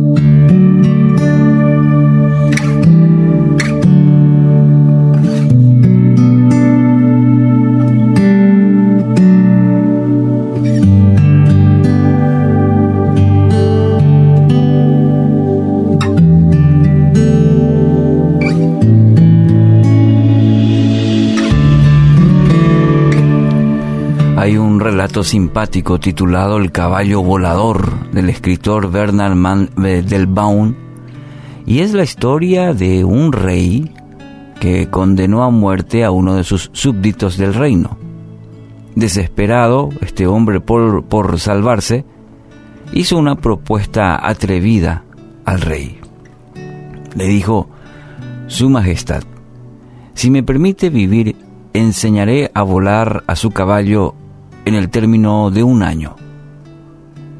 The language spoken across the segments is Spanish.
Thank you. Simpático titulado El caballo volador del escritor Bernard Man eh, del Baum y es la historia de un rey que condenó a muerte a uno de sus súbditos del reino. Desesperado, este hombre por, por salvarse, hizo una propuesta atrevida al rey. Le dijo, Su Majestad, si me permite vivir, enseñaré a volar a su caballo en el término de un año.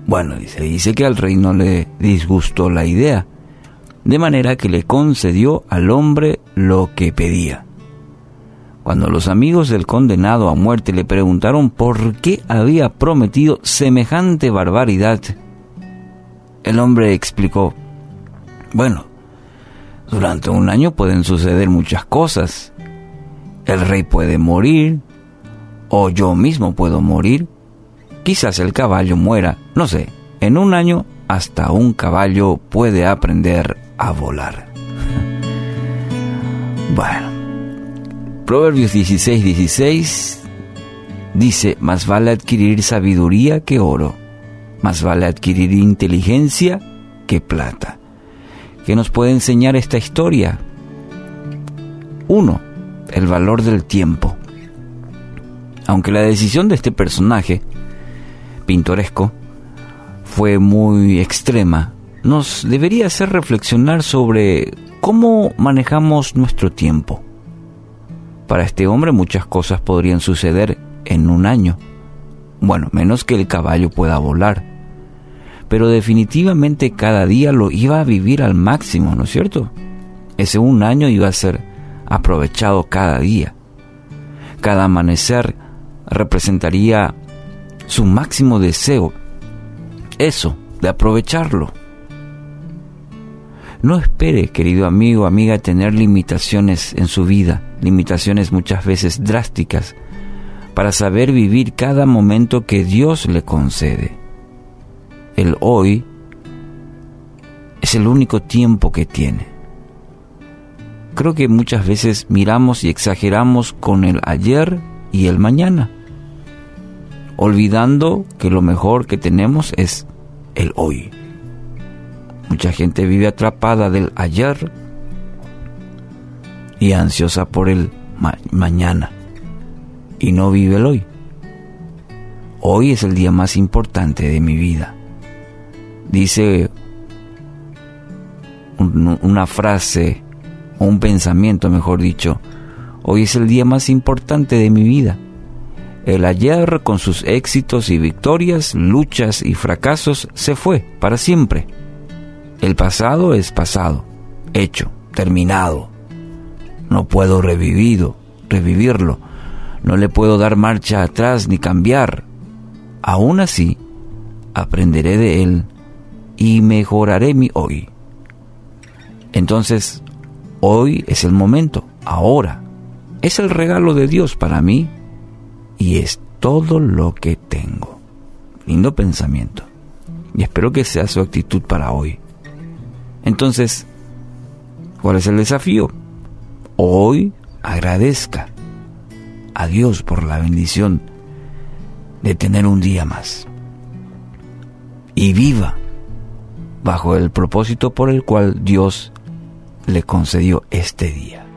Bueno, dice, dice que al rey no le disgustó la idea, de manera que le concedió al hombre lo que pedía. Cuando los amigos del condenado a muerte le preguntaron por qué había prometido semejante barbaridad, el hombre explicó, bueno, durante un año pueden suceder muchas cosas. El rey puede morir, o yo mismo puedo morir. Quizás el caballo muera, no sé, en un año hasta un caballo puede aprender a volar. bueno, Proverbios 16, 16 dice, más vale adquirir sabiduría que oro, más vale adquirir inteligencia que plata. ¿Qué nos puede enseñar esta historia? Uno, el valor del tiempo. Aunque la decisión de este personaje, pintoresco, fue muy extrema, nos debería hacer reflexionar sobre cómo manejamos nuestro tiempo. Para este hombre muchas cosas podrían suceder en un año. Bueno, menos que el caballo pueda volar. Pero definitivamente cada día lo iba a vivir al máximo, ¿no es cierto? Ese un año iba a ser aprovechado cada día. Cada amanecer representaría su máximo deseo, eso, de aprovecharlo. No espere, querido amigo, amiga, tener limitaciones en su vida, limitaciones muchas veces drásticas, para saber vivir cada momento que Dios le concede. El hoy es el único tiempo que tiene. Creo que muchas veces miramos y exageramos con el ayer y el mañana olvidando que lo mejor que tenemos es el hoy. Mucha gente vive atrapada del ayer y ansiosa por el mañana y no vive el hoy. Hoy es el día más importante de mi vida. Dice una frase o un pensamiento, mejor dicho, hoy es el día más importante de mi vida. El ayer, con sus éxitos y victorias, luchas y fracasos, se fue para siempre. El pasado es pasado, hecho, terminado. No puedo revivido, revivirlo. No le puedo dar marcha atrás ni cambiar. Aún así, aprenderé de él y mejoraré mi hoy. Entonces, hoy es el momento, ahora. Es el regalo de Dios para mí y es todo lo que tengo. Lindo pensamiento. Y espero que sea su actitud para hoy. Entonces, ¿cuál es el desafío? Hoy agradezca a Dios por la bendición de tener un día más. Y viva bajo el propósito por el cual Dios le concedió este día.